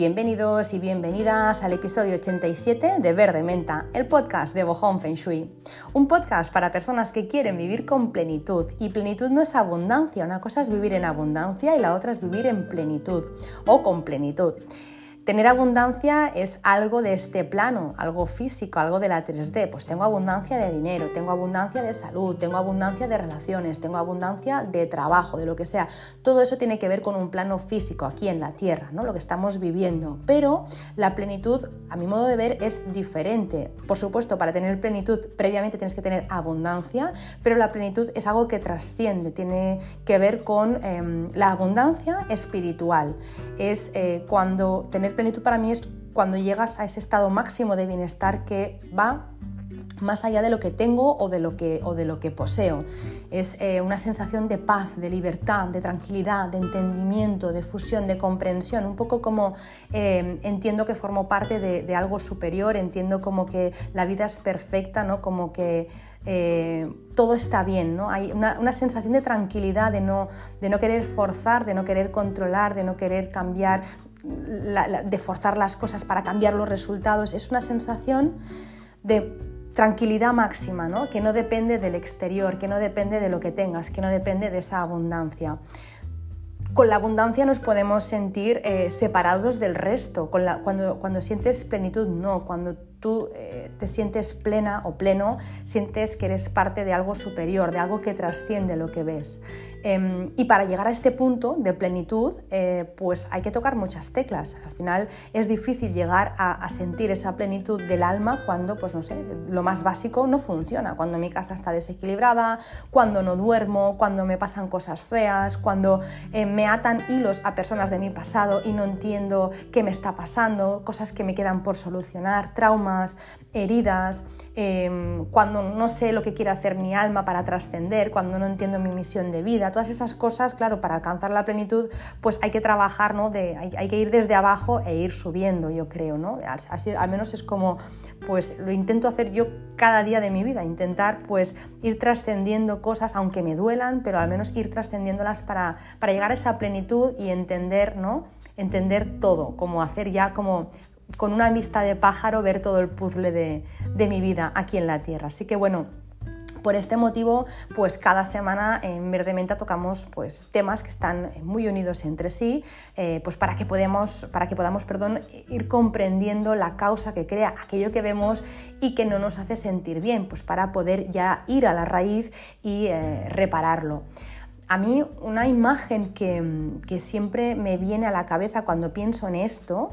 Bienvenidos y bienvenidas al episodio 87 de Verde Menta, el podcast de Bohong Feng Shui. Un podcast para personas que quieren vivir con plenitud. Y plenitud no es abundancia, una cosa es vivir en abundancia y la otra es vivir en plenitud o con plenitud. Tener abundancia es algo de este plano, algo físico, algo de la 3D. Pues tengo abundancia de dinero, tengo abundancia de salud, tengo abundancia de relaciones, tengo abundancia de trabajo, de lo que sea. Todo eso tiene que ver con un plano físico aquí en la Tierra, ¿no? lo que estamos viviendo. Pero la plenitud, a mi modo de ver, es diferente. Por supuesto, para tener plenitud previamente tienes que tener abundancia, pero la plenitud es algo que trasciende, tiene que ver con em, la abundancia espiritual. Es eh, cuando tener plenitud para mí es cuando llegas a ese estado máximo de bienestar que va más allá de lo que tengo o de lo que, o de lo que poseo. Es eh, una sensación de paz, de libertad, de tranquilidad, de entendimiento, de fusión, de comprensión, un poco como eh, entiendo que formo parte de, algo superior, entiendo como que la vida es perfecta, ¿no? como que eh, todo está bien, ¿no? hay una, sensación de tranquilidad, de no, de no querer forzar, de no querer controlar, de no querer cambiar de forzar las cosas para cambiar los resultados, es una sensación de tranquilidad máxima, ¿no? que no depende del exterior, que no depende de lo que tengas, que no depende de esa abundancia. Con la abundancia nos podemos sentir eh, separados del resto, cuando, cuando sientes plenitud no, cuando tú eh, te sientes plena o pleno, sientes que eres parte de algo superior, de algo que trasciende lo que ves. Em, y para llegar a este punto de plenitud, eh, pues hay que tocar muchas teclas. Al final es difícil llegar a, sentir esa plenitud del alma cuando, pues no sé, lo más básico no funciona. Cuando mi casa está desequilibrada, cuando no duermo, cuando me pasan cosas feas, cuando eh, me atan hilos a personas de mi pasado y no entiendo qué me está pasando, cosas que me quedan por solucionar, traumas heridas, em, cuando no sé lo que quiere hacer mi alma para trascender, cuando no entiendo mi misión de vida, todas esas cosas, claro, para alcanzar la plenitud, pues hay que trabajar, ¿no? Hay, que ir desde abajo e ir subiendo, yo creo, ¿no? Así, al menos es como, pues lo intento hacer yo cada día de mi vida, intentar pues ir trascendiendo cosas, aunque me duelan, pero al menos ir trascendiéndolas para, para llegar a esa plenitud y entender, ¿no? entender todo, como hacer ya como con una vista de pájaro ver todo el puzzle de, mi vida aquí en la Tierra. Así que bueno, por este motivo, pues cada semana en Verde Menta tocamos pues, temas que están muy unidos entre sí, eh, pues para que, podemos, para que podamos perdón, ir comprendiendo la causa que crea aquello que vemos y que no nos hace sentir bien, pues para poder ya ir a la raíz y eh, repararlo. A mí una imagen que, que siempre me viene a la cabeza cuando pienso en esto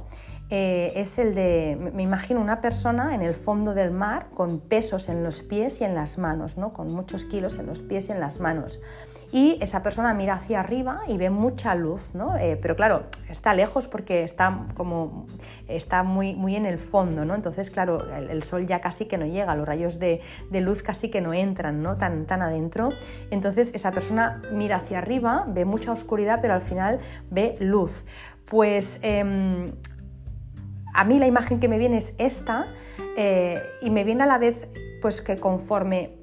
eh, es el de, me imagino una persona en el fondo del mar con pesos en los pies y en las manos, ¿no? con muchos kilos en los pies y en las manos. Y esa persona mira hacia arriba y ve mucha luz, ¿no? Eh, pero claro, está lejos porque está, como, está muy, muy en el fondo, ¿no? entonces claro, el, sol ya casi que no llega, los rayos de, luz casi que no entran ¿no? Tan, tan adentro. Entonces esa persona mira hacia arriba, ve mucha oscuridad, pero al final ve luz. Pues em, a mí la imagen que me viene es esta eh, y me viene a la vez pues que conforme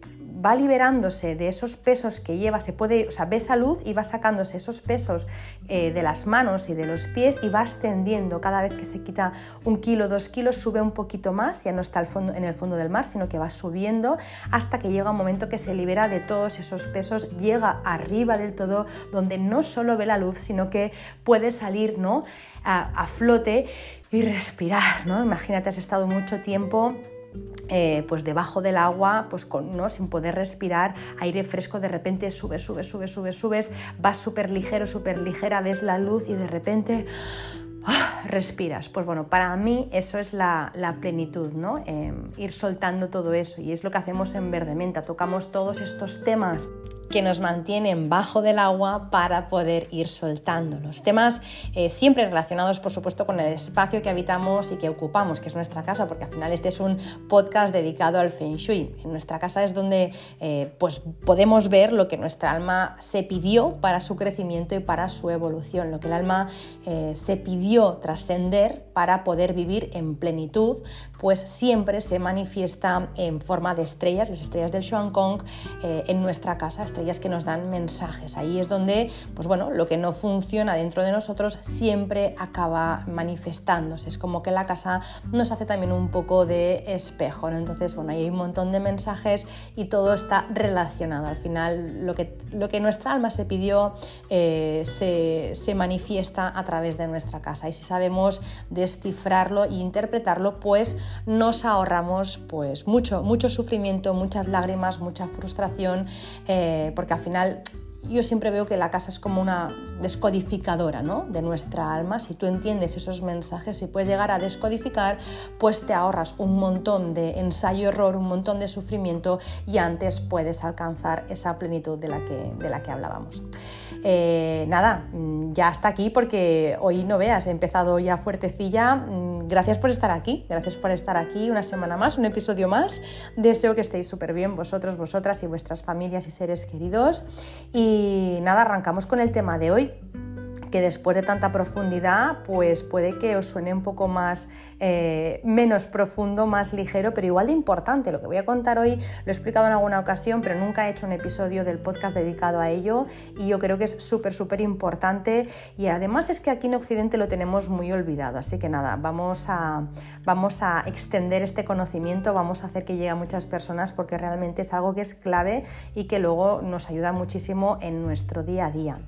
va liberándose de esos pesos que lleva, se puede, o sea, ve esa luz y va sacándose esos pesos eh, de las manos y de los pies y va ascendiendo cada vez que se quita un kilo, dos kilos, sube un poquito más, ya no está al fondo, en el fondo del mar, sino que va subiendo hasta que llega un momento que se libera de todos esos pesos, llega arriba del todo, donde no solo ve la luz, sino que puede salir, ¿no? a, flote y respirar, ¿no? Imagínate, has estado mucho tiempo eh, pues debajo del agua, pues con, ¿no? sin poder respirar, aire fresco, de repente subes, subes, subes, subes, subes, vas súper ligero, súper ligera, ves la luz y de repente ¡ah! respiras. Pues bueno, para mí eso es la, plenitud, ¿no? Em, ir soltando todo eso y es lo que hacemos en Verde Menta, tocamos todos estos temas que nos mantienen bajo del agua para poder ir soltando los temas eh, siempre relacionados por supuesto con el espacio que habitamos y que ocupamos, que es nuestra casa, porque al final este es un podcast dedicado al Feng Shui. En nuestra casa es donde eh, pues podemos ver lo que nuestra alma se pidió para su crecimiento y para su evolución, lo que el alma eh, se pidió trascender para poder vivir en plenitud, pues siempre se manifiesta en forma de estrellas, las estrellas del Xuan Kong en nuestra casa estrellas que nos dan mensajes. Ahí es donde, pues bueno, lo que no funciona dentro de nosotros siempre acaba manifestándose. Es como que la casa nos hace también un poco de espejo. Entonces, bueno, ahí hay un montón de mensajes y todo está relacionado. Al final, lo que, lo que nuestra alma se pidió eh, se, se manifiesta a través de nuestra casa. Y si sabemos descifrarlo e interpretarlo, pues nos ahorramos pues mucho, mucho sufrimiento, muchas lágrimas, mucha frustración, eh, porque al final yo siempre veo que la casa es como una descodificadora ¿no? de nuestra alma. Si tú entiendes esos mensajes y puedes llegar a descodificar, pues te ahorras un montón de ensayo-error, un montón de sufrimiento y antes puedes alcanzar esa plenitud de la que, de la que hablábamos. Eh, nada, mm, ya hasta aquí porque hoy no veas, he empezado ya fuertecilla. Mm, gracias por estar aquí, gracias por estar aquí una semana más, un episodio más. Deseo que estéis súper bien vosotros, vosotras y vuestras familias y seres queridos. Y nada, arrancamos con el tema de hoy que después de tanta profundidad, pues puede que os suene un poco más, eh, menos profundo, más ligero, pero igual de importante. Lo que voy a contar hoy lo he explicado en alguna ocasión, pero nunca he hecho un episodio del podcast dedicado a ello y yo creo que es súper, súper importante y además es que aquí en Occidente lo tenemos muy olvidado. Así que nada, vamos a, vamos a extender este conocimiento, vamos a hacer que llegue a muchas personas porque realmente es algo que es clave y que luego nos ayuda muchísimo en nuestro día a día.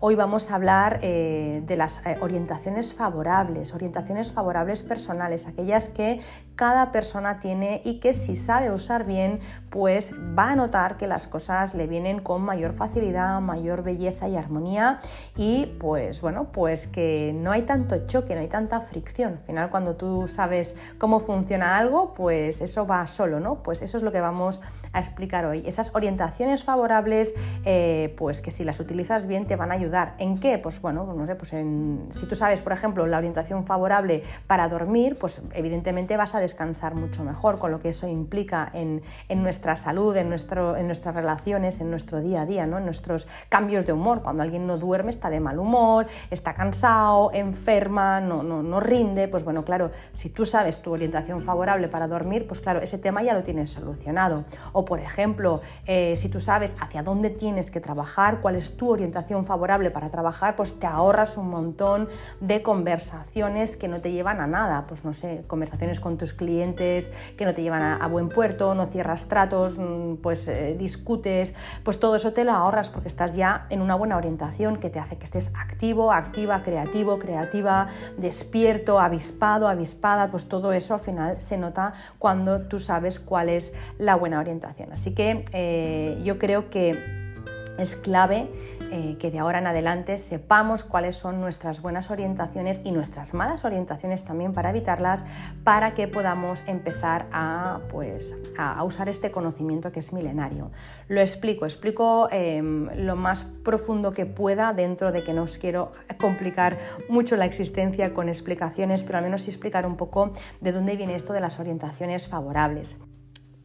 Hoy vamos a hablar eh, de las eh, orientaciones favorables, orientaciones favorables personales, aquellas que cada persona tiene y que si sabe usar bien, pues va a notar que las cosas le vienen con mayor facilidad, mayor belleza y armonía y pues bueno, pues que no hay tanto choque, no hay tanta fricción. Al final cuando tú sabes cómo funciona algo, pues eso va solo, ¿no? Pues eso es lo que vamos a explicar hoy. Esas orientaciones favorables, eh, pues que si las utilizas bien te van a ayudar ¿En qué? Pues bueno, no sé, pues si tú sabes, por ejemplo, la orientación favorable para dormir, pues evidentemente vas a descansar mucho mejor, con lo que eso implica en, nuestra salud, en, nuestro, en nuestras relaciones, en nuestro día a día, ¿no? en nuestros cambios de humor. Cuando alguien no duerme está de mal humor, está cansado, enferma, no, no, no rinde, pues bueno, claro, si tú sabes tu orientación favorable para dormir, pues claro, ese tema ya lo tienes solucionado. O por ejemplo, eh, si tú sabes hacia dónde tienes que trabajar, cuál es tu orientación favorable, para trabajar, pues te ahorras un montón de conversaciones que no te llevan a nada. Pues no sé, conversaciones con tus clientes que no te llevan a, buen puerto, no cierras tratos, mm, pues eh, discutes, pues todo eso te lo ahorras porque estás ya en una buena orientación que te hace que estés activo, activa, creativo, creativa, despierto, avispado, avispada, pues todo eso al final se nota cuando tú sabes cuál es la buena orientación. Así que eh, yo creo que es clave eh, que de ahora en adelante sepamos cuáles son nuestras buenas orientaciones y nuestras malas orientaciones también para evitarlas, para que podamos empezar a, pues, a usar este conocimiento que es milenario. Lo explico, explico em, lo más profundo que pueda dentro de que no os quiero complicar mucho la existencia con explicaciones, pero al menos explicar un poco de dónde viene esto de las orientaciones favorables.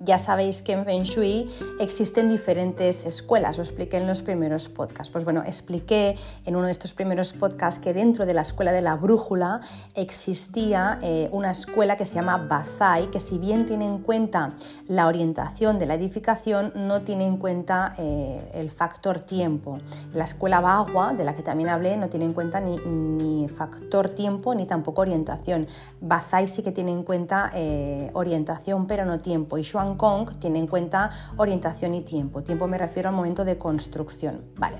Ya sabéis que en Feng Shui existen diferentes escuelas, lo expliqué en los primeros podcasts. Pues bueno, expliqué en uno de estos primeros podcasts que dentro de la escuela de la brújula existía eh, una escuela que se llama Bazai, que si bien tiene en cuenta la orientación de la edificación, no tiene en cuenta eh, el factor tiempo. La escuela Bagua, de la que también hablé, no tiene en cuenta ni, factor tiempo ni tampoco orientación. Bazai sí que tiene en cuenta eh, orientación, pero no tiempo. Y Kong tiene en cuenta orientación y tiempo. Tiempo me refiero al momento de construcción. Vale.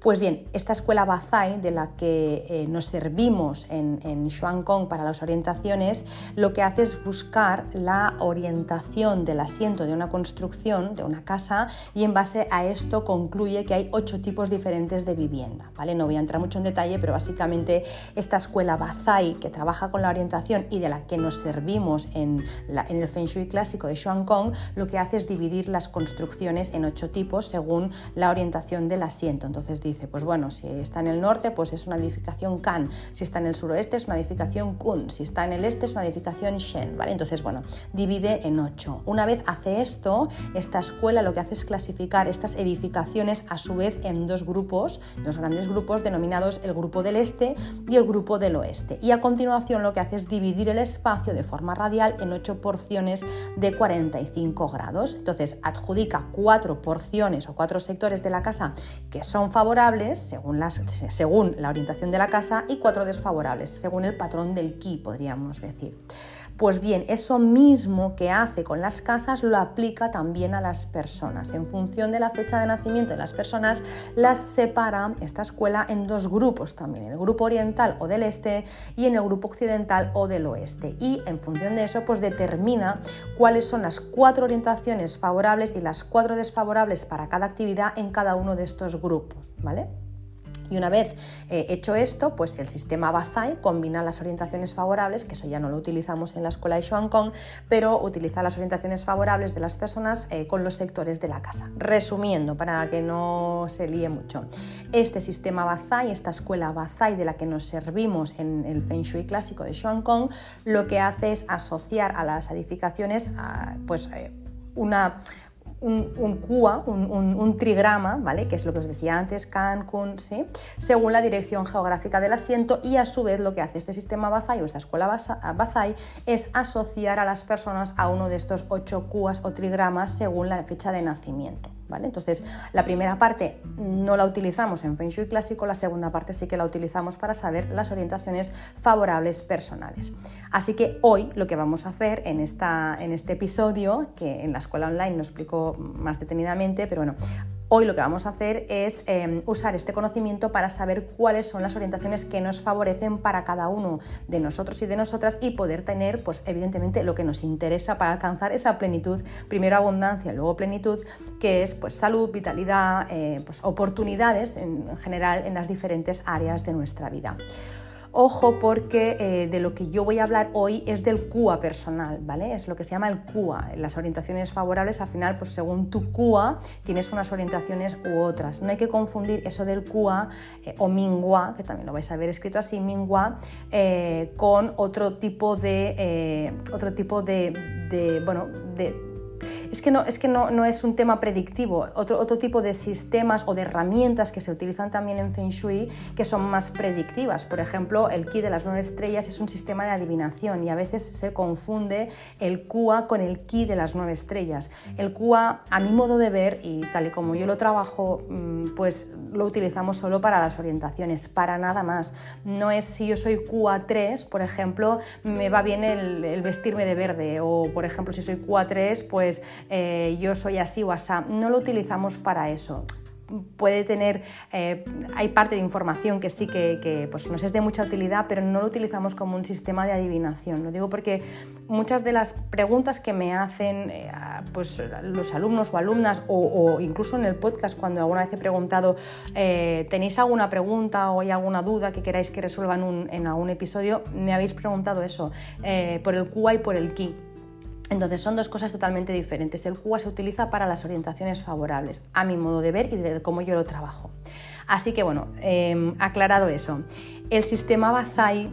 Pues bien, esta escuela Bazai de la que eh, nos servimos en, en Kong para las orientaciones, lo que hace es buscar la orientación del asiento de una construcción, de una casa, y en base a esto concluye que hay ocho tipos diferentes de vivienda. ¿vale? No voy a entrar mucho en detalle, pero básicamente esta escuela Bazai que trabaja con la orientación y de la que nos servimos en, en el Feng Shui clásico de Kong, lo que hace es dividir las construcciones en ocho tipos según la orientación del asiento. Entonces dice pues bueno, si está en el norte, pues es una edificación Kan, si está en el suroeste es una edificación Kun, si está en el este es una edificación Shen, ¿vale? Entonces, bueno, divide en ocho. Una vez hace esto, esta escuela lo que hace es clasificar estas edificaciones a su vez en dos grupos, dos grandes grupos denominados el grupo del este y el grupo del oeste. Y a continuación lo que hace es dividir el espacio de forma radial en ocho porciones de 45 5 grados. Entonces, adjudica cuatro porciones o cuatro sectores de la casa que son favorables según, las, según la orientación de la casa y cuatro desfavorables según el patrón del ki, podríamos decir. Pues bien, eso mismo que hace con las casas lo aplica también a las personas. En función de la fecha de nacimiento de las personas, las separa esta escuela en dos grupos también, en el grupo oriental o del este y en el grupo occidental o del oeste. Y en función de eso, pues determina cuáles son las cuatro orientaciones favorables y las cuatro desfavorables para cada actividad en cada uno de estos grupos, ¿vale? Y una vez eh, hecho esto, pues el sistema Bazai combina las orientaciones favorables, que eso ya no lo utilizamos en la escuela de Kong, pero utiliza las orientaciones favorables de las personas eh, con los sectores de la casa. Resumiendo, para que no se líe mucho, este sistema Bazai, esta escuela Bazai de la que nos servimos en el Feng Shui clásico de Kong, lo que hace es asociar a las edificaciones pues, eh, una un, un un, trigrama, ¿vale? que es lo que os decía antes, Kan, Kun, ¿sí? según la dirección geográfica del asiento y a su vez lo que hace este sistema Bazai o esta escuela Bazai es asociar a las personas a uno de estos ocho cuas o trigramas según la fecha de nacimiento. Entonces, la primera parte no la utilizamos en Feng Shui clásico, la segunda parte sí que la utilizamos para saber las orientaciones favorables personales. Así que hoy lo que vamos a hacer en, esta, en este episodio, que en la escuela online lo explico más detenidamente, pero bueno, Hoy lo que vamos a hacer es em, usar este conocimiento para saber cuáles son las orientaciones que nos favorecen para cada uno de nosotros y de nosotras y poder tener, pues evidentemente, lo que nos interesa para alcanzar esa plenitud, primero abundancia, luego plenitud, que es pues salud, vitalidad, eh, pues, oportunidades en general en las diferentes áreas de nuestra vida. Ojo porque eh, de lo que yo voy a hablar hoy es del CUA personal, ¿vale? Es lo que se llama el CUA. Las orientaciones favorables, al final, pues según tu CUA, tienes unas orientaciones u otras. No hay que confundir eso del CUA eh, o Mingua, que también lo vais a ver escrito así, Mingua, eh, con otro tipo de, otro tipo de, bueno, de es que no es, que no, es un tema predictivo, otro, otro tipo de sistemas o de herramientas que se utilizan también en Feng Shui que son más predictivas. Por ejemplo, el Ki de las nueve estrellas es un sistema de adivinación y a veces se confunde el Kua con el Ki de las nueve estrellas. El Kua, a mi modo de ver, y tal y como yo lo trabajo, mm, pues lo utilizamos solo para las orientaciones, para nada más. No es si yo soy QA3, por ejemplo, me va bien el, el vestirme de verde, o por ejemplo, si soy QA3, pues eh, yo soy así o así. No lo utilizamos para eso puede tener, eh, hay parte de información que sí que, pues nos es de mucha utilidad, pero no lo utilizamos como un sistema de adivinación. Lo digo porque muchas de las preguntas que me hacen eh, pues, los alumnos o alumnas, o, incluso en el podcast, cuando alguna vez he preguntado, ¿tenéis alguna pregunta o hay alguna duda que queráis que resuelva en, en algún episodio? Me habéis preguntado eso, por el QA y por el KI. Entonces son dos cosas totalmente diferentes. El QA se utiliza para las orientaciones favorables, a mi modo de ver y de cómo yo lo trabajo. Así que bueno, em, aclarado eso, el sistema Bazai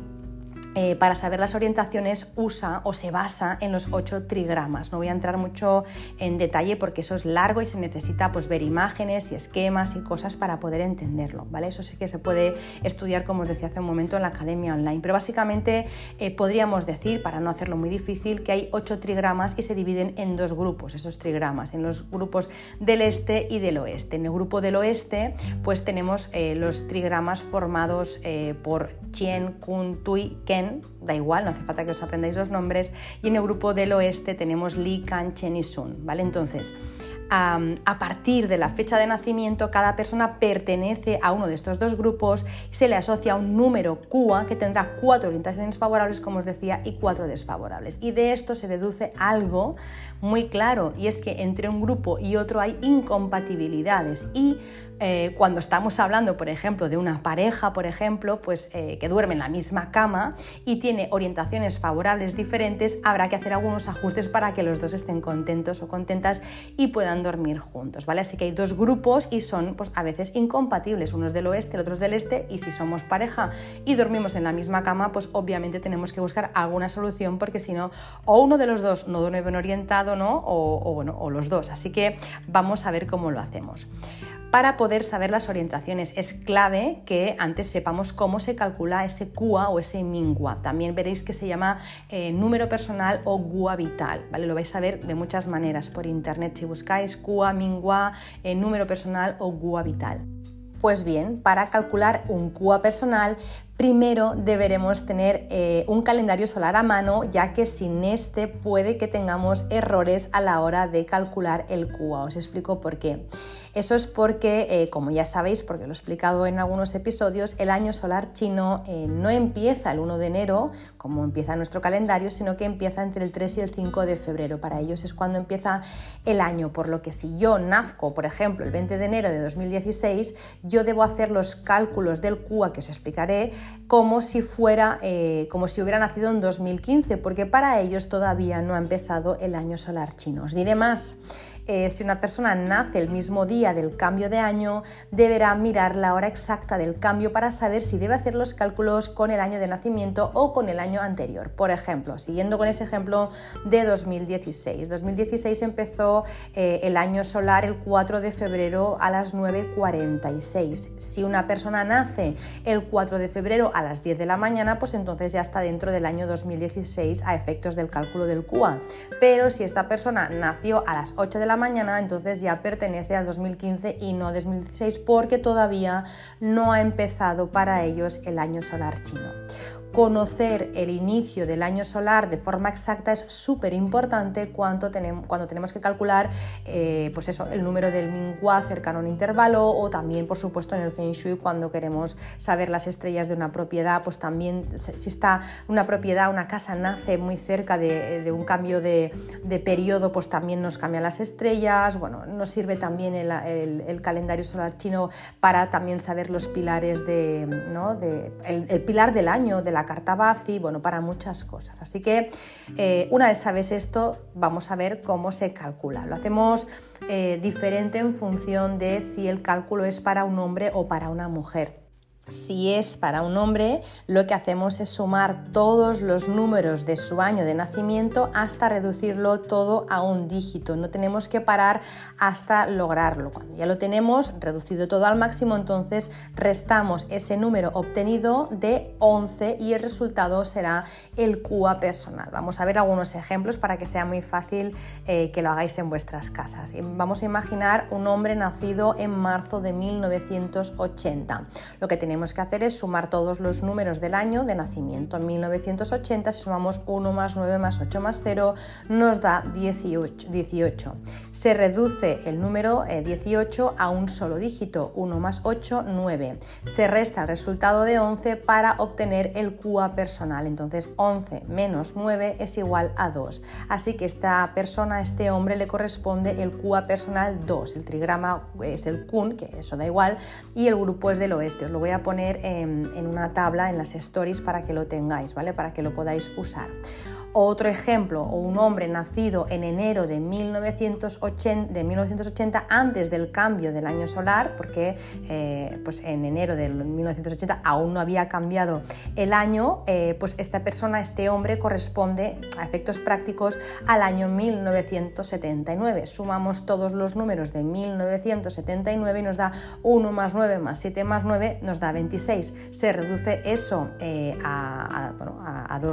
eh, para saber las orientaciones usa o se basa en los ocho trigramas. No voy a entrar mucho en detalle porque eso es largo y se necesita pues, ver imágenes y esquemas y cosas para poder entenderlo. ¿vale? Eso sí que se puede estudiar, como os decía hace un momento, en la academia online. Pero básicamente eh, podríamos decir, para no hacerlo muy difícil, que hay ocho trigramas y se dividen en dos grupos, esos trigramas, en los grupos del este y del oeste. En el grupo del oeste pues tenemos eh, los trigramas formados por Chien, Kun, Tui, Ken da igual, no hace falta que os aprendáis los nombres, y en el grupo del oeste tenemos Li, Kan, Chen y Sun, ¿vale? Entonces, a partir de la fecha de nacimiento, cada persona pertenece a uno de estos dos grupos y se le asocia un número QA que tendrá cuatro orientaciones favorables, como os decía, y cuatro desfavorables. Y de esto se deduce algo muy claro, y es que entre un grupo y otro hay incompatibilidades. Y eh, cuando estamos hablando, por ejemplo, de una pareja, por ejemplo, pues eh, que duerme en la misma cama y tiene orientaciones favorables diferentes, habrá que hacer algunos ajustes para que los dos estén contentos o contentas y puedan dormir juntos, ¿vale? Así que hay dos grupos y son pues, a veces incompatibles, unos del oeste, otros del este, y si somos pareja y dormimos en la misma cama, pues obviamente tenemos que buscar alguna solución porque si no, o uno de los dos no duerme bien orientado, ¿no? O, bueno, o los dos. Así que vamos a ver cómo lo hacemos. Para poder saber las orientaciones. Es clave que antes sepamos cómo se calcula ese QA o ese MINGUA. También veréis que se llama eh, número personal o GUA vital. ¿vale? Lo vais a ver de muchas maneras por internet si buscáis QA, MINGUA, eh, número personal o GUA vital. Pues bien, para calcular un QA personal primero deberemos tener eh, un calendario solar a mano, ya que sin este puede que tengamos errores a la hora de calcular el QA. Os explico por qué. Eso es porque, eh, como ya sabéis, porque lo he explicado en algunos episodios, el año solar chino eh, no empieza el 1 de enero, como empieza nuestro calendario, sino que empieza entre el 3 y el 5 de febrero. Para ellos es cuando empieza el año, por lo que si yo nazco, por ejemplo, el 20 de enero de 2016, yo debo hacer los cálculos del QA que os explicaré como si fuera, eh, como si hubiera nacido en 2015, porque para ellos todavía no ha empezado el año solar chino. Os diré más. Eh, si una persona nace el mismo día del cambio de año, deberá mirar la hora exacta del cambio para saber si debe hacer los cálculos con el año de nacimiento o con el año anterior. Por ejemplo, siguiendo con ese ejemplo de 2016. 2016 empezó eh, el año solar el 4 de febrero a las 9.46. Si una persona nace el 4 de febrero a las 10 de la mañana, pues entonces ya está dentro del año 2016 a efectos del cálculo del QA. Pero si esta persona nació a las 8 de la mañana, entonces ya pertenece al 2015 y no 2016 porque todavía no ha empezado para ellos el año solar chino conocer el inicio del año solar de forma exacta es súper importante cuando tenemos, que calcular eh, pues eso, el número del Minghua cercano a un intervalo o también, por supuesto, en el Feng Shui cuando queremos saber las estrellas de una propiedad, pues también si está una propiedad, una casa nace muy cerca de, un cambio de, periodo, pues también nos cambian las estrellas. Bueno, nos sirve también el, calendario solar chino para también saber los pilares de, ¿no? de el pilar del año, de la carta Bazi, bueno, para muchas cosas. Así que eh, una vez sabes esto, vamos a ver cómo se calcula. Lo hacemos eh, diferente en función de si el cálculo es para un hombre o para una mujer. Si es para un hombre, lo que hacemos es sumar todos los números de su año de nacimiento hasta reducirlo todo a un dígito. No tenemos que parar hasta lograrlo. Cuando ya lo tenemos reducido todo al máximo, entonces restamos ese número obtenido de 11 y el resultado será el QA personal. Vamos a ver algunos ejemplos para que sea muy fácil eh, que lo hagáis en vuestras casas. Vamos a imaginar un hombre nacido en marzo de 1980. Lo que tenemos tenemos que hacer es sumar todos los números del año de nacimiento. En 1980, si sumamos 1 más 9 más 8 más 0, nos da 18. 18. Se reduce el número 18 eh, a un solo dígito, 1 más 8, 9. Se resta el resultado de 11 para obtener el QA personal. Entonces 11 menos 9 es igual a 2. Así que esta persona, este hombre, le corresponde el QA personal 2. El trigrama es el KUN, que eso da igual, y el grupo es del oeste. Os lo voy a poner en, en una tabla en las stories para que lo tengáis, ¿vale? Para que lo podáis usar. Otro ejemplo, un hombre nacido en enero de 1980, de 1980 antes del cambio del año solar, porque eh, pues en enero de 1980 aún no había cambiado el año, eh, pues esta persona, este hombre, corresponde a efectos prácticos al año 1979. Sumamos todos los números de 1979 y nos da 1 más 9 más 7 más 9, nos da 26. Se reduce eso eh, a,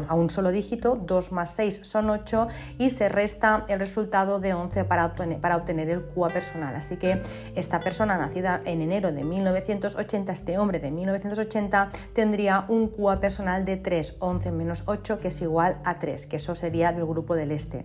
a, un solo dígito, 2 más 6 son 8 y se resta el resultado de 11 para obtener, para obtener el QA personal. Así que esta persona nacida en enero de 1980, este hombre de 1980, tendría un QA personal de 3, 11 menos 8, que es igual a 3, que eso sería del grupo del este.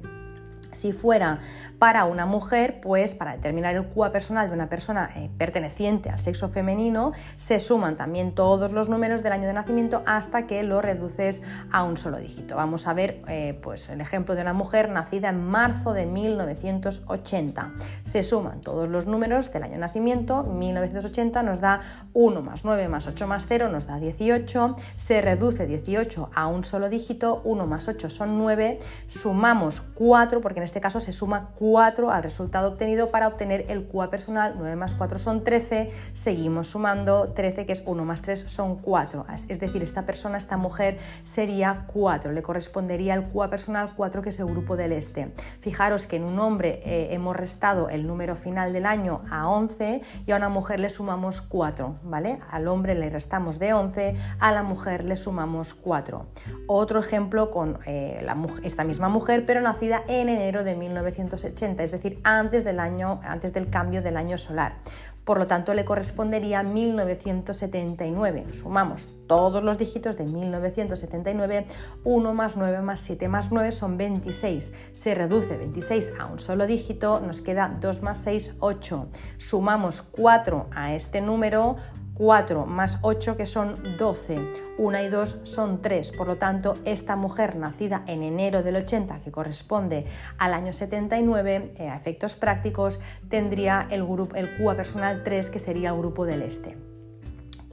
Si fuera para una mujer, pues para determinar el QA personal de una persona eh, perteneciente al sexo femenino, se suman también todos los números del año de nacimiento hasta que lo reduces a un solo dígito. Vamos a ver eh, pues el ejemplo de una mujer nacida en marzo de 1980. Se suman todos los números del año de nacimiento, 1980 nos da 1 más 9 más 8 más 0 nos da 18, se reduce 18 a un solo dígito, 1 más 8 son 9, sumamos 4 porque este caso se suma 4 al resultado obtenido para obtener el QA personal. 9 más 4 son 13, seguimos sumando 13 que es 1 más 3 son 4. Es decir, esta persona, esta mujer sería 4, le correspondería el QA personal 4 que es el grupo del este. Fijaros que en un hombre eh, hemos restado el número final del año a 11 y a una mujer le sumamos 4, ¿vale? Al hombre le restamos de 11, a la mujer le sumamos 4. Otro ejemplo con eh, esta misma mujer, pero nacida en enero de 1980, es decir, antes del, año, antes del cambio del año solar. Por lo tanto, le correspondería 1979. Sumamos todos los dígitos de 1979, 1 más 9 más 7 más 9 son 26. Se reduce 26 a un solo dígito, nos queda 2 más 6, 8. Sumamos 4 a este número, 4 más 8 que son 12, 1 y 2 son 3, por lo tanto esta mujer nacida en enero del 80 que corresponde al año 79 eh, a efectos prácticos tendría el, grupo, el QA personal 3 que sería el grupo del este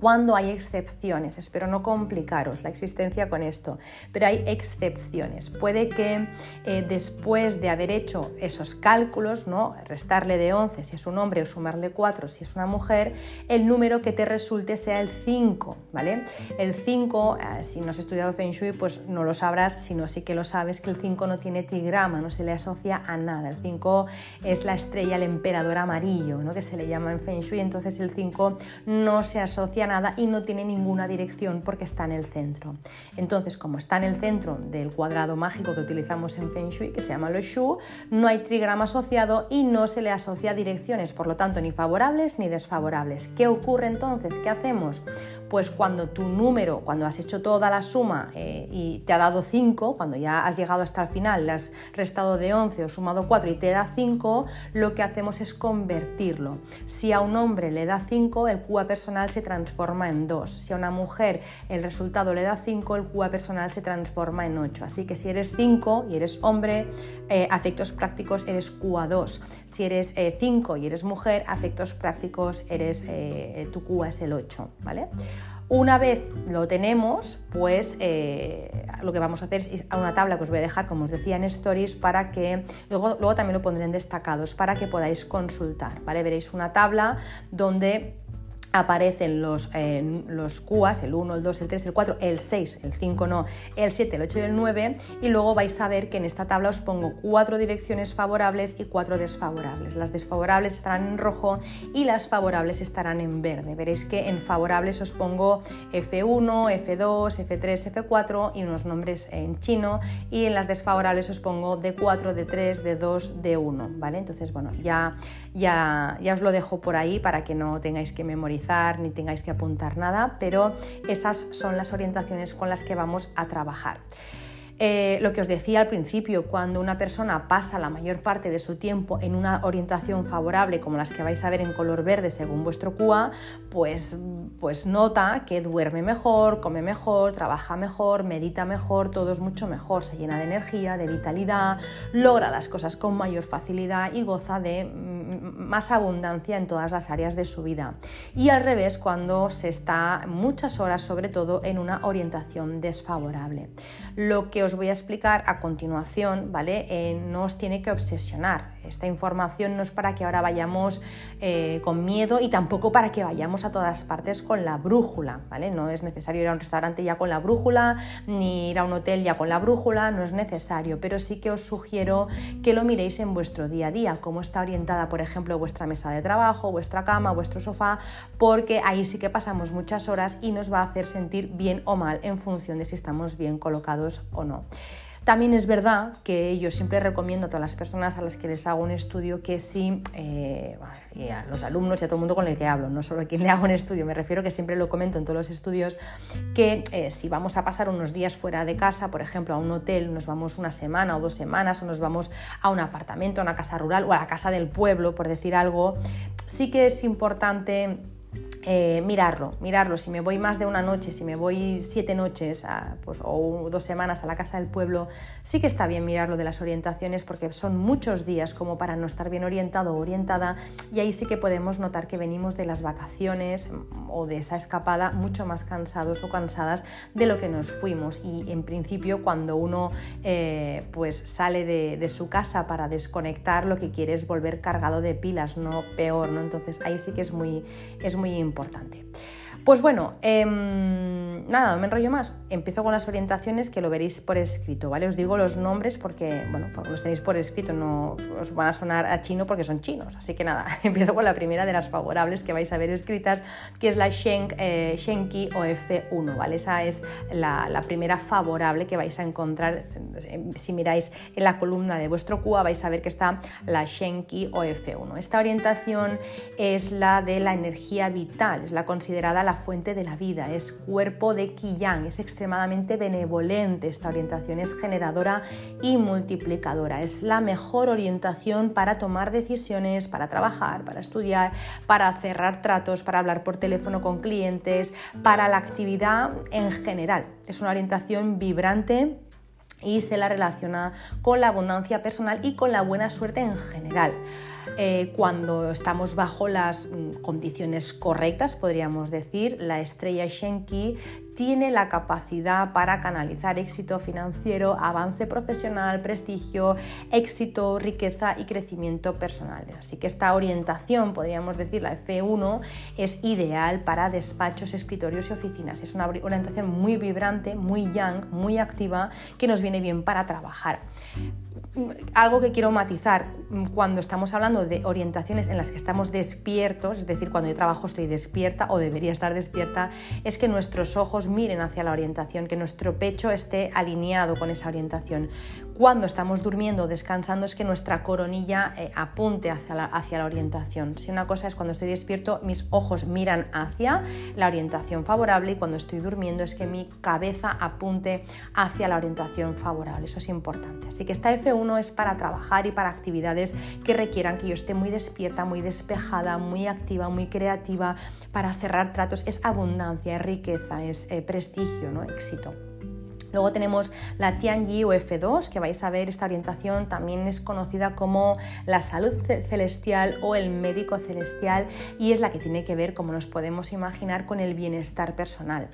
cuando hay excepciones. Espero no complicaros la existencia con esto, pero hay excepciones. Puede que eh, después de haber hecho esos cálculos, ¿no? restarle de 11 si es un hombre o sumarle 4 si es una mujer, el número que te resulte sea el 5. ¿vale? El 5, eh, si no has estudiado Feng Shui, pues no lo sabrás, sino sí que lo sabes que el 5 no tiene tigrama, no se le asocia a nada. El 5 es la estrella, el emperador amarillo, ¿no? que se le llama en Feng Shui, entonces el 5 no se asocia a y no tiene ninguna dirección porque está en el centro. Entonces, como está en el centro del cuadrado mágico que utilizamos en Feng Shui, que se llama lo Shu, no hay trigrama asociado y no se le asocia direcciones, por lo tanto, ni favorables ni desfavorables. ¿Qué ocurre entonces? ¿Qué hacemos? Pues cuando tu número, cuando has hecho toda la suma eh, y te ha dado 5, cuando ya has llegado hasta el final, le has restado de 11 o sumado 4 y te da 5, lo que hacemos es convertirlo. Si a un hombre le da 5, el QA personal se transforma en 2. Si a una mujer el resultado le da 5, el QA personal se transforma en 8. Así que si eres 5 y eres hombre, eh, afectos prácticos eres QA2. Si eres 5 eh, y eres mujer, afectos prácticos eres eh, tu QA es el 8. ¿vale? Una vez lo tenemos, pues lo que vamos a hacer es a una tabla que os voy a dejar, como os decía en Stories, para que luego, luego también lo pondré en destacados para que podáis consultar. ¿vale? Veréis una tabla donde aparecen los, eh, los QAs, el 1, el 2, el 3, el 4, el 6, el 5 no, el 7, el 8 y el 9 y luego vais a ver que en esta tabla os pongo cuatro direcciones favorables y cuatro desfavorables. Las desfavorables estarán en rojo y las favorables estarán en verde. Veréis que en favorables os pongo F1, F2, F3, F4 y unos nombres en chino y en las desfavorables os pongo D4, D3, D2, D1, ¿vale? Entonces, bueno, ya, ya, ya os lo dejo por ahí para que no tengáis que memorizar ni tengáis que apuntar nada, pero esas son las orientaciones con las que vamos a trabajar. Eh, lo que os decía al principio, cuando una persona pasa la mayor parte de su tiempo en una orientación favorable, como las que vais a ver en color verde según vuestro QA, pues, pues nota que duerme mejor, come mejor, trabaja mejor, medita mejor, todo es mucho mejor, se llena de energía, de vitalidad, logra las cosas con mayor facilidad y goza de más abundancia en todas las áreas de su vida. Y al revés, cuando se está muchas horas, sobre todo en una orientación desfavorable. Lo que voy a explicar a continuación, ¿vale? Eh, no os tiene que obsesionar. Esta información no es para que ahora vayamos eh, con miedo y tampoco para que vayamos a todas partes con la brújula, ¿vale? No es necesario ir a un restaurante ya con la brújula, ni ir a un hotel ya con la brújula, no es necesario, pero sí que os sugiero que lo miréis en vuestro día a día, cómo está orientada, por ejemplo, vuestra mesa de trabajo, vuestra cama, vuestro sofá, porque ahí sí que pasamos muchas horas y nos va a hacer sentir bien o mal en función de si estamos bien colocados o no. También es verdad que yo siempre recomiendo a todas las personas a las que les hago un estudio que si, eh, a los alumnos y a todo el mundo con el que hablo, no solo a quien le hago un estudio, me refiero que siempre lo comento en todos los estudios, que eh, si vamos a pasar unos días fuera de casa, por ejemplo, a un hotel, nos vamos una semana o dos semanas, o nos vamos a un apartamento, a una casa rural o a la casa del pueblo, por decir algo, sí que es importante eh, mirarlo, mirarlo. Si me voy más de una noche, si me voy siete noches pues, o dos semanas a la casa del pueblo, sí que está bien mirarlo de las orientaciones porque son muchos días como para no estar bien orientado o orientada y ahí sí que podemos notar que venimos de las vacaciones o de esa escapada mucho más cansados o cansadas de lo que nos fuimos y en principio cuando uno eh, pues sale de, de, su casa para desconectar lo que quiere es volver cargado de pilas, no peor, ¿no? Entonces ahí sí que es muy, es muy importante importante. Pues bueno, em, nada, no me enrollo más. Empiezo con las orientaciones que lo veréis por escrito, ¿vale? Os digo los nombres porque, bueno, los tenéis por escrito, no os van a sonar a chino porque son chinos. Así que nada, empiezo con la primera de las favorables que vais a ver escritas, que es la Shen, eh, Shenki OF1, ¿vale? Esa es la, primera favorable que vais a encontrar. Si miráis en la columna de vuestro QA vais a ver que está la Shenki OF1. Esta orientación es la de la energía vital, es la considerada la fuente de la vida, es cuerpo de Qiyang, es extremadamente benevolente esta orientación, es generadora y multiplicadora, es la mejor orientación para tomar decisiones, para trabajar, para estudiar, para cerrar tratos, para hablar por teléfono con clientes, para la actividad en general. Es una orientación vibrante y se la relaciona con la abundancia personal y con la buena suerte en general. Eh, cuando estamos bajo las mm, condiciones correctas, podríamos decir, la estrella Shenki tiene la capacidad para canalizar éxito financiero, avance profesional, prestigio, éxito, riqueza y crecimiento personal. Así que esta orientación, podríamos decir, la F1, es ideal para despachos, escritorios y oficinas. Es una orientación muy vibrante, muy young, muy activa, que nos viene bien para trabajar algo que quiero matizar, cuando estamos hablando de orientaciones en las que estamos despiertos, es decir, cuando yo trabajo estoy despierta o debería estar despierta, es que nuestros ojos miren hacia la orientación, que nuestro pecho esté alineado con esa orientación. Cuando estamos durmiendo o descansando es que nuestra coronilla eh, apunte hacia la, orientación. Si una cosa es cuando estoy despierto, mis ojos miran hacia la orientación favorable y cuando estoy durmiendo es que mi cabeza apunte hacia la orientación favorable. Eso es importante. Así que esta F1 es para trabajar y para actividades que requieran que yo esté muy despierta, muy despejada, muy activa, muy creativa para cerrar tratos. Es abundancia, es riqueza, es eh, prestigio, ¿no? éxito. Luego tenemos la Tianyi UF2, que vais a ver esta orientación también es conocida como la salud celestial o el médico celestial y es la que tiene que ver, como nos podemos imaginar, con el bienestar personal.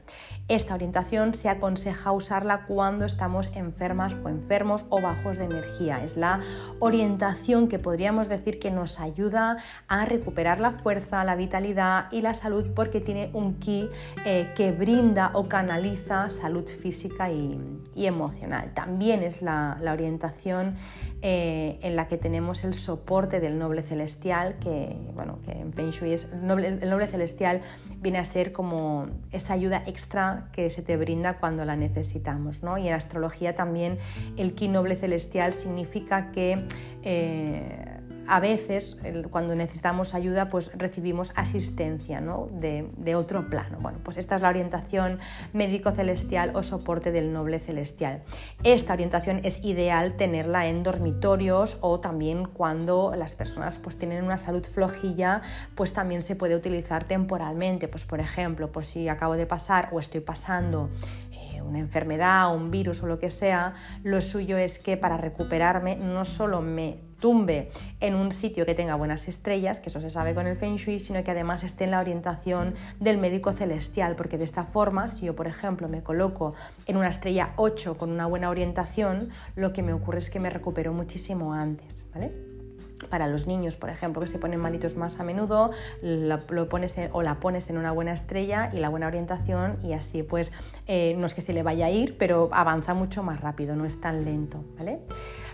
Esta orientación se aconseja usarla cuando estamos enfermas o enfermos o bajos de energía. Es la orientación que podríamos decir que nos ayuda a recuperar la fuerza, la vitalidad y la salud porque tiene un ki eh, que brinda o canaliza salud física y y, emocional. También es la, orientación eh, en la que tenemos el soporte del noble celestial, que, bueno, que en Feng Shui es, el noble, celestial viene a ser como esa ayuda extra que se te brinda cuando la necesitamos. ¿no? Y en astrología también el ki noble celestial significa que... Eh, a veces cuando necesitamos ayuda pues recibimos asistencia de, otro plano. Bueno, pues esta es la orientación médico celestial o soporte del noble celestial. Esta orientación es ideal tenerla en dormitorios o también cuando las personas pues tienen una salud flojilla pues también se puede utilizar temporalmente. Pues por ejemplo, pues si acabo de pasar o estoy pasando una enfermedad, un virus o lo que sea, lo suyo es que para recuperarme no solo me tumbe en un sitio que tenga buenas estrellas, que eso se sabe con el Feng Shui, sino que además esté en la orientación del médico celestial, porque de esta forma, si yo por ejemplo me coloco en una estrella 8 con una buena orientación, lo que me ocurre es que me recupero muchísimo antes, ¿vale? Para los niños, por ejemplo, que se ponen malitos más a menudo, lo, pones o la pones en una buena estrella y la buena orientación y así pues eh, no es que se le vaya a ir, pero avanza mucho más rápido, no es tan lento, ¿vale?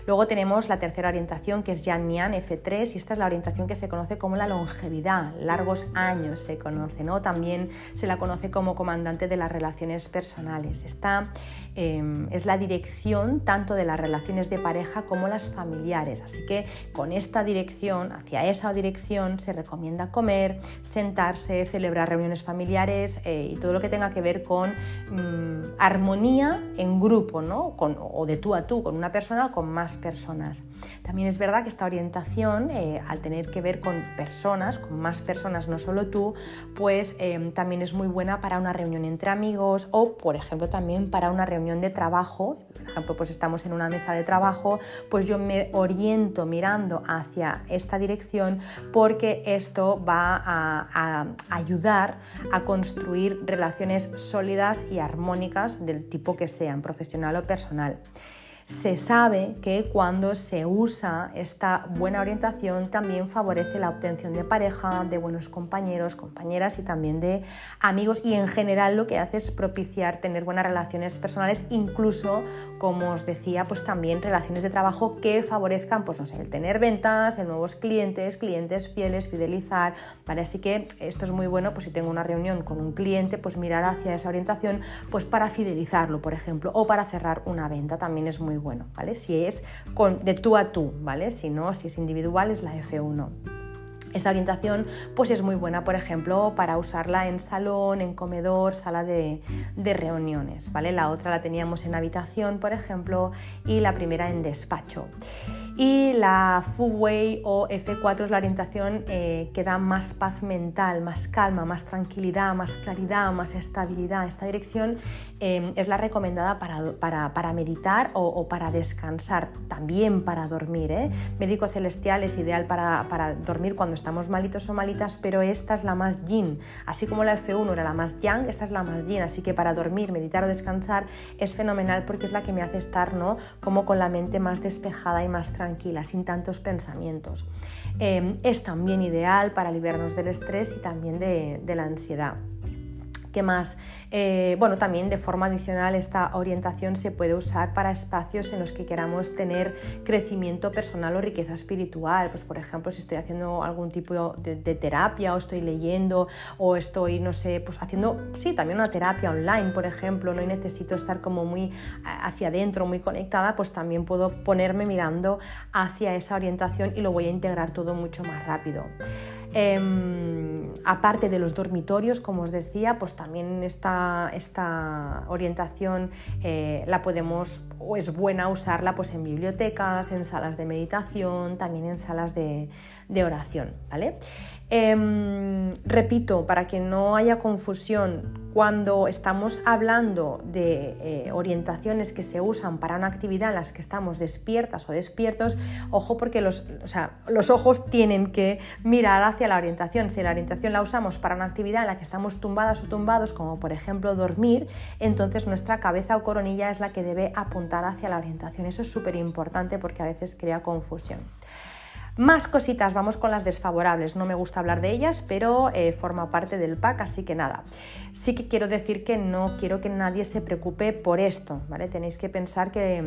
Luego tenemos la tercera orientación que es Yan Nian F3 y esta es la orientación que se conoce como la longevidad, largos años se conoce, ¿no? También se la conoce como comandante de las relaciones personales. Esta em, es la dirección tanto de las relaciones de pareja como las familiares, así que con esta dirección, hacia esa dirección, se recomienda comer, sentarse, celebrar reuniones familiares eh, y todo lo que tenga que ver con mm, armonía en grupo, ¿no? Con, o de tú a tú, con una persona o con más personas. También es verdad que esta orientación, eh, al tener que ver con personas, con más personas, no solo tú, pues em, también es muy buena para una reunión entre amigos o, por ejemplo, también para una reunión de trabajo. Por ejemplo, pues estamos en una mesa de trabajo, pues yo me oriento mirando hacia esta dirección porque esto va a ayudar a construir relaciones sólidas y armónicas del tipo que sean, profesional o personal se sabe que cuando se usa esta buena orientación también favorece la obtención de pareja, de buenos compañeros, compañeras y también de amigos y en general lo que hace es propiciar tener buenas relaciones personales, incluso como os decía, pues también relaciones de trabajo que favorezcan, pues no sé, el tener ventas, el nuevos clientes, clientes fieles, fidelizar, ¿vale? Así que esto es muy bueno, pues si tengo una reunión con un cliente, pues mirar hacia esa orientación, pues para fidelizarlo, por ejemplo, o para cerrar una venta también es muy bueno, ¿vale? Si es con, de tú a tú, ¿vale? Si no, si es individual es la F1. Esta orientación pues es muy buena, por ejemplo, para usarla en salón, en comedor, sala de, de, reuniones. ¿vale? La otra la teníamos en habitación, por ejemplo, y la primera en despacho. Y la Way o F4 es la orientación eh, que da más paz mental, más calma, más tranquilidad, más claridad, más estabilidad. Esta dirección eh, es la recomendada para, para, meditar o, para descansar, también para dormir. ¿eh? Médico celestial es ideal para, para, dormir cuando estamos malitos o malitas, pero esta es la más yin. Así como la F1 era la más yang, esta es la más yin. Así que para dormir, meditar o descansar es fenomenal porque es la que me hace estar ¿no? como con la mente más despejada y más tranquila tranquila, sin tantos pensamientos. Em, es también ideal para liberarnos del estrés y también de la ansiedad. ¿Qué más? Eh, bueno, también de forma adicional esta orientación se puede usar para espacios en los que queramos tener crecimiento personal o riqueza espiritual. Pues por ejemplo, si estoy haciendo algún tipo de, terapia o estoy leyendo o estoy, no sé, pues haciendo, sí, también una terapia online, por ejemplo, no necesito estar como muy hacia adentro, muy conectada, pues también puedo ponerme mirando hacia esa orientación y lo voy a integrar todo mucho más rápido. Em, aparte de los dormitorios, como os decía, pues también esta, esta orientación eh, la podemos o es buena usarla pues en bibliotecas, en salas de meditación, también en salas de, de oración. ¿vale? Em, repito, para que no haya confusión, cuando estamos hablando de eh, orientaciones que se usan para una actividad en las que estamos despiertas o despiertos, ojo porque los, los ojos tienen que mirar hacia la orientación. Si la orientación la usamos para una actividad en la que estamos tumbadas o tumbados, como por ejemplo dormir, entonces nuestra cabeza o coronilla es la que debe apuntar hacia la orientación. Eso es súper importante porque a veces crea confusión. Más cositas, vamos con las desfavorables. No me gusta hablar de ellas, pero eh, forma parte del pack, así que nada. Sí que quiero decir que no quiero que nadie se preocupe por esto, ¿vale? Tenéis que pensar que,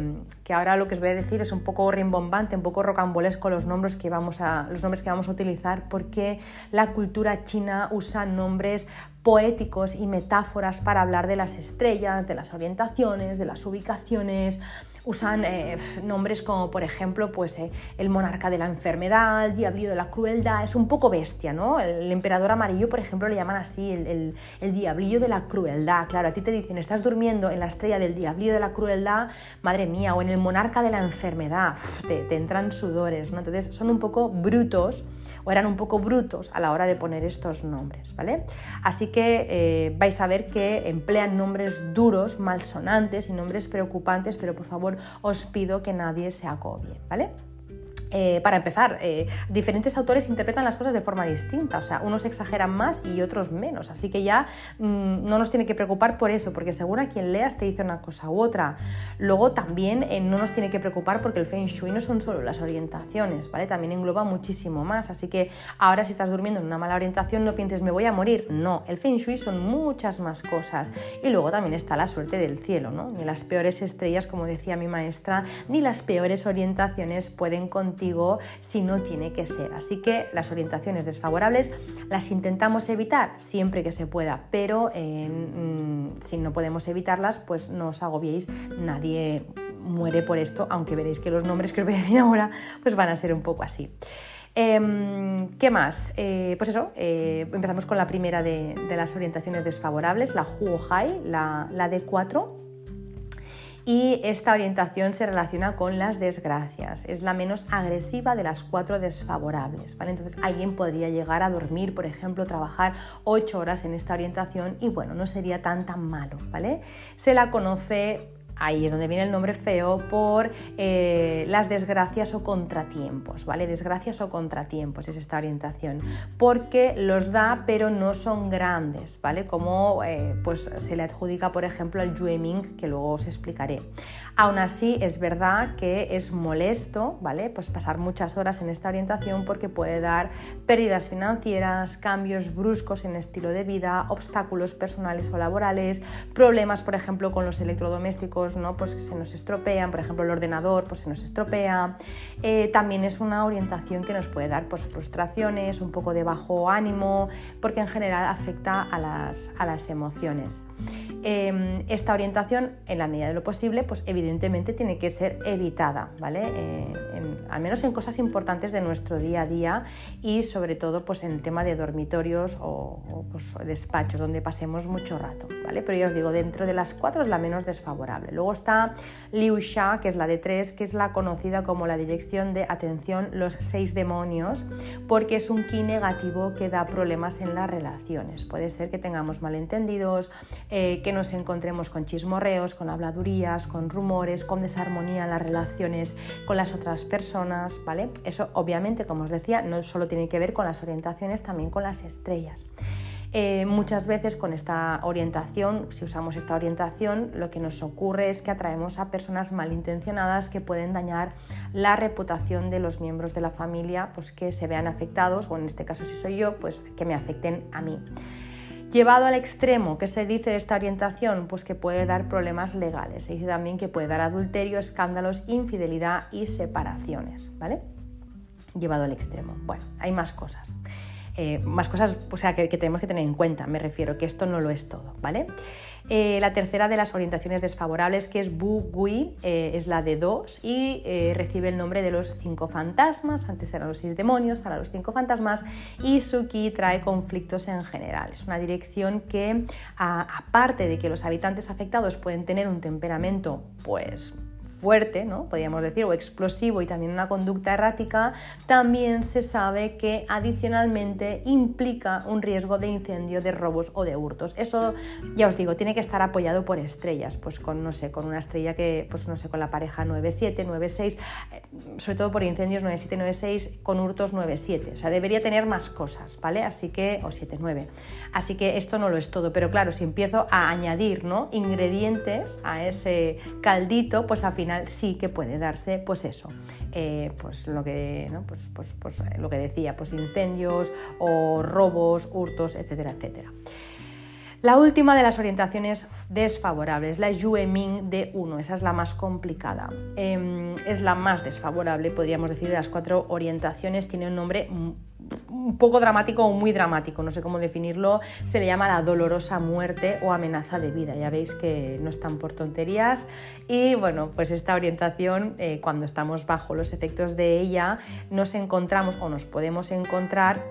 ahora lo que os voy a decir es un poco rimbombante, un poco rocambolesco los nombres que vamos a, los nombres que vamos a utilizar, porque la cultura china usa nombres poéticos y metáforas para hablar de las estrellas, de las orientaciones, de las ubicaciones, usan eh, nombres como por ejemplo pues, eh, el monarca de la enfermedad, el diablillo de la crueldad, es un poco bestia, ¿no? El, emperador amarillo, por ejemplo, le llaman así, el, el, diablillo de la crueldad. Claro, a ti te dicen, estás durmiendo en la estrella del diablillo de la crueldad, madre mía, o en el monarca de la enfermedad, te, te, entran sudores, ¿no? Entonces son un poco brutos, o eran un poco brutos a la hora de poner estos nombres, ¿vale? Así que eh, vais a ver que emplean nombres duros, malsonantes y nombres preocupantes, pero por favor os pido que nadie se agobie, ¿vale? Eh, para empezar, eh, diferentes autores interpretan las cosas de forma distinta, o sea, unos exageran más y otros menos, así que ya mm, no nos tiene que preocupar por eso, porque según a quien leas te dice una cosa u otra. Luego también eh, no nos tiene que preocupar porque el Feng Shui no son solo las orientaciones, ¿vale? También engloba muchísimo más, así que ahora si estás durmiendo en una mala orientación no pienses me voy a morir, no, el Feng Shui son muchas más cosas. Y luego también está la suerte del cielo, ¿no? Ni las peores estrellas, como decía mi maestra, ni las peores orientaciones pueden contar si no tiene que ser. Así que las orientaciones desfavorables las intentamos evitar siempre que se pueda, pero mm, si no podemos evitarlas, pues no os agobiéis, nadie muere por esto, aunque veréis que los nombres que os voy a decir ahora pues van a ser un poco así. Em, ¿Qué más? Eh, pues eso, eh, empezamos con la primera de, las orientaciones desfavorables, la Huo Hai, la, la D4 y esta orientación se relaciona con las desgracias. Es la menos agresiva de las cuatro desfavorables. ¿vale? Entonces alguien podría llegar a dormir, por ejemplo, trabajar ocho horas en esta orientación y bueno, no sería tan tan malo. ¿vale? Se la conoce ahí es donde viene el nombre feo por eh, las desgracias o contratiempos, ¿vale? Desgracias o contratiempos es esta orientación, porque los da pero no son grandes, ¿vale? Como eh, pues se le adjudica, por ejemplo, al Yueming, que luego os explicaré. Aún así, es verdad que es molesto, ¿vale? Pues pasar muchas horas en esta orientación porque puede dar pérdidas financieras, cambios bruscos en estilo de vida, obstáculos personales o laborales, problemas, por ejemplo, con los electrodomésticos pues se nos estropean, por ejemplo el ordenador pues se nos estropea. Eh, también es una orientación que nos puede dar pues, frustraciones, un poco de bajo ánimo, porque en general afecta a las, a las emociones. Em, esta orientación, en la medida de lo posible, pues evidentemente tiene que ser evitada, ¿vale? Eh, al menos en cosas importantes de nuestro día a día y sobre todo pues en el tema de dormitorios o, pues, despachos donde pasemos mucho rato, ¿vale? Pero ya os digo, dentro de las cuatro es la menos desfavorable. Luego está Liu Sha, que es la de tres, que es la conocida como la dirección de atención los seis demonios, porque es un ki negativo que da problemas en las relaciones. Puede ser que tengamos malentendidos, eh, que nos encontremos con chismorreos, con habladurías, con rumores, con desarmonía en las relaciones con las otras personas, ¿vale? Eso obviamente, como os decía, no solo tiene que ver con las orientaciones, también con las estrellas. Eh, muchas veces con esta orientación, si usamos esta orientación, lo que nos ocurre es que atraemos a personas malintencionadas que pueden dañar la reputación de los miembros de la familia, pues que se vean afectados, o en este caso si soy yo, pues que me afecten a mí. Llevado al extremo, ¿qué se dice de esta orientación? Pues que puede dar problemas legales. Se dice también que puede dar adulterio, escándalos, infidelidad y separaciones, ¿vale? Llevado al extremo. Bueno, hay más cosas. Eh, más cosas o sea, que, tenemos que tener en cuenta, me refiero, que esto no lo es todo, ¿vale? Eh, la tercera de las orientaciones desfavorables, que es Bu Gui, eh, es la de 2 y recibe el nombre de los cinco fantasmas, antes eran los seis demonios, ahora los cinco fantasmas, y Suki trae conflictos en general. Es una dirección que, aparte de que los habitantes afectados pueden tener un temperamento, pues fuerte, ¿no? podríamos decir, o explosivo y también una conducta errática, también se sabe que adicionalmente implica un riesgo de incendio, de robos o de hurtos. Eso, ya os digo, tiene que estar apoyado por estrellas, pues con, no sé, con una estrella que, pues no sé, con la pareja 9-7, 9-6, eh, sobre todo por incendios 9-7, 9-6, con hurtos 9-7. O sea, debería tener más cosas, ¿vale? Así que, o 7-9. Así que esto no lo es todo, pero claro, si empiezo a añadir, ¿no? Ingredientes a ese caldito, pues al final sí que puede darse, pues eso, eh, pues, lo que, pues, pues, pues, lo que decía, pues incendios o robos, hurtos, etcétera, etcétera. La última de las orientaciones desfavorables, la Yueming de 1, esa es la más complicada. Em, es la más desfavorable, podríamos decir, de las cuatro orientaciones. Tiene un nombre un poco dramático o muy dramático, no sé cómo definirlo, se le llama la dolorosa muerte o amenaza de vida. Ya veis que no están por tonterías. Y bueno, pues esta orientación, eh, cuando estamos bajo los efectos de ella, nos encontramos o nos podemos encontrar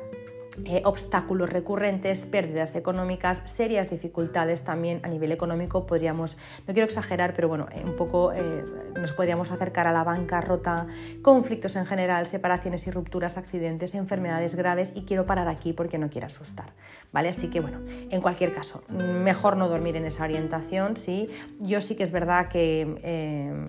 eh, obstáculos recurrentes, pérdidas económicas, serias dificultades también a nivel económico. Podríamos, no quiero exagerar, pero bueno, eh, un poco eh, nos podríamos acercar a la bancarrota, conflictos en general, separaciones y rupturas, accidentes, enfermedades graves y quiero parar aquí porque no quiero asustar, ¿vale? Así que bueno, en cualquier caso, mejor no dormir en esa orientación, sí. Yo sí que es verdad que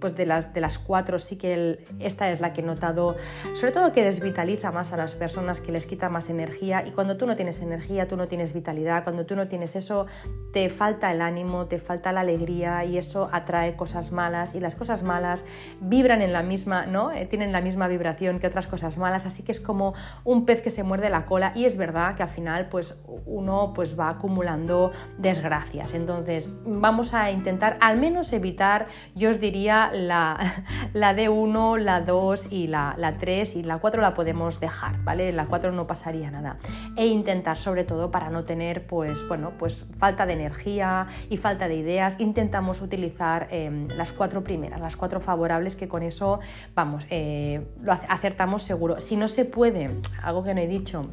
pues de las, de las cuatro sí que esta es la que he notado, sobre todo que desvitaliza más a las personas, que les quita más energía y cuando tú no tienes energía, tú no tienes vitalidad, cuando tú no tienes eso, te falta el ánimo, te falta la alegría y eso atrae cosas malas y las cosas malas vibran en la misma, ¿no? Eh, tienen la misma vibración que otras cosas malas, así que es como un pez que se muerde la cola y es verdad que al final pues uno pues va acumulando desgracias. Entonces, vamos a intentar al menos evitar, yo os diría la, la D1, la 2 y la, la, 3 y la 4 la podemos dejar, ¿vale? La 4 no pasaría nada. E intentar, sobre todo, para no tener, pues, bueno, pues falta de energía y falta de ideas, intentamos utilizar em, las cuatro primeras, las cuatro favorables, que con eso, vamos, eh, lo acertamos seguro. Si no se puede, algo que no he dicho,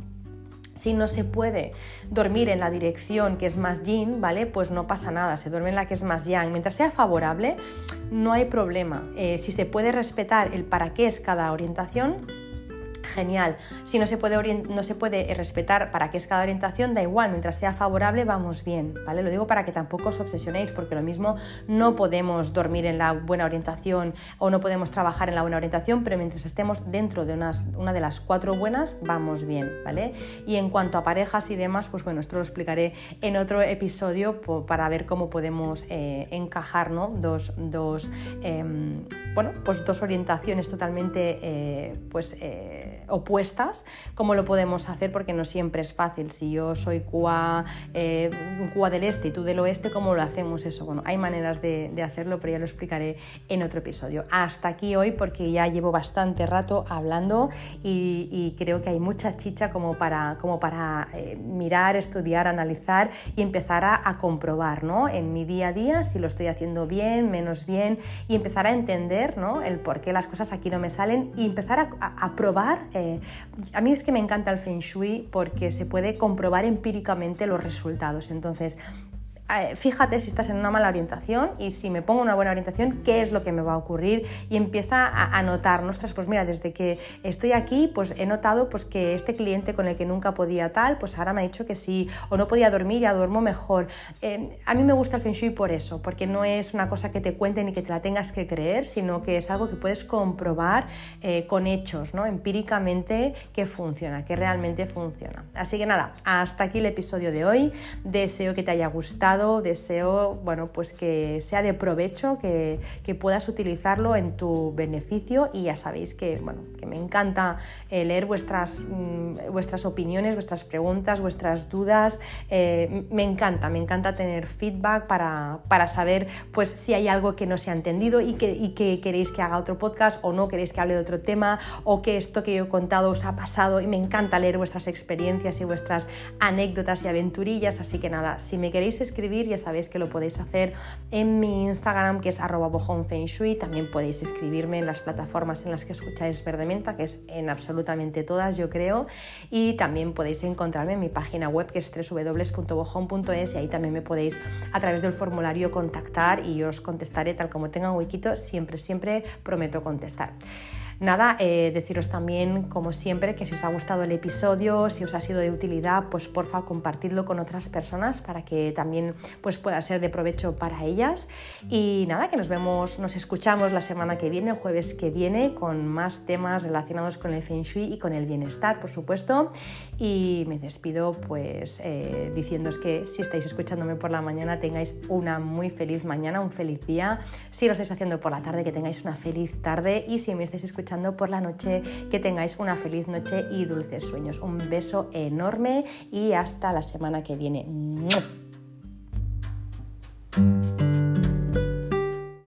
Si no se puede dormir en la dirección que es más yin, ¿vale? Pues no pasa nada, se duerme en la que es más yang. Mientras sea favorable, no hay problema. Eh, si se puede respetar el para qué es cada orientación, genial. Si no se, puede no se puede respetar para qué es cada orientación, da igual, mientras sea favorable vamos bien, ¿vale? Lo digo para que tampoco os obsesionéis, porque lo mismo no podemos dormir en la buena orientación o no podemos trabajar en la buena orientación, pero mientras estemos dentro de unas, una de las cuatro buenas, vamos bien, ¿vale? Y en cuanto a parejas y demás, pues bueno, esto lo explicaré en otro episodio para ver cómo podemos eh, encajar, ¿no? Dos, dos em, bueno, pues dos orientaciones totalmente, eh, pues... Eh, opuestas, cómo lo podemos hacer porque no siempre es fácil. Si yo soy Cuba, eh, del este y tú del oeste, ¿cómo lo hacemos eso? Bueno, hay maneras de, hacerlo, pero ya lo explicaré en otro episodio. Hasta aquí hoy porque ya llevo bastante rato hablando y, creo que hay mucha chicha como para, como para eh, mirar, estudiar, analizar y empezar a, comprobar ¿no? en mi día a día si lo estoy haciendo bien, menos bien y empezar a entender ¿no? el por qué las cosas aquí no me salen y empezar a, a probar eh, a mí es que me encanta el Feng Shui porque se puede comprobar empíricamente los resultados. Entonces, eh, fíjate si estás en una mala orientación y si me pongo una buena orientación, qué es lo que me va a ocurrir y empieza a, notar, ostras, pues mira, desde que estoy aquí, pues he notado pues que este cliente con el que nunca podía tal, pues ahora me ha dicho que sí, o no podía dormir, ya duermo mejor. Eh, a mí me gusta el Feng Shui por eso, porque no es una cosa que te cuenten y que te la tengas que creer, sino que es algo que puedes comprobar eh, con hechos, ¿no? empíricamente, que funciona, que realmente funciona. Así que nada, hasta aquí el episodio de hoy. Deseo que te haya gustado deseo bueno, pues que sea de provecho, que, puedas utilizarlo en tu beneficio y ya sabéis que, bueno, que me encanta eh, leer vuestras, mm, vuestras opiniones, vuestras preguntas, vuestras dudas. Eh, me encanta, me encanta tener feedback para, saber pues, si hay algo que no se ha entendido y que, y que queréis que haga otro podcast o no queréis que hable de otro tema o que esto que yo he contado os ha pasado y me encanta leer vuestras experiencias y vuestras anécdotas y aventurillas. Así que nada, si me queréis escribir, ya sabéis que lo podéis hacer en mi Instagram, que es arroba. También podéis escribirme en las plataformas en las que escucháis Verdementa, que es en absolutamente todas, yo creo. Y también podéis encontrarme en mi página web, que es www.bojón.es, y ahí también me podéis, a través del formulario, contactar y yo os contestaré tal como tenga un huequito. Siempre, siempre prometo contestar. Nada, eh, deciros también, como siempre, que si os ha gustado el episodio, si os ha sido de utilidad, pues porfa compartidlo con otras personas para que también pues, pueda ser de provecho para ellas. Y nada, que nos vemos, nos escuchamos la semana que viene, el jueves que viene, con más temas relacionados con el Feng Shui y con el bienestar, por supuesto y me despido pues eh, diciéndoos que si estáis escuchándome por la mañana tengáis una muy feliz mañana, un feliz día, si lo estáis haciendo por la tarde que tengáis una feliz tarde y si me estáis escuchando por la noche que tengáis una feliz noche y dulces sueños. Un beso enorme y hasta la semana que viene. ¡Muah!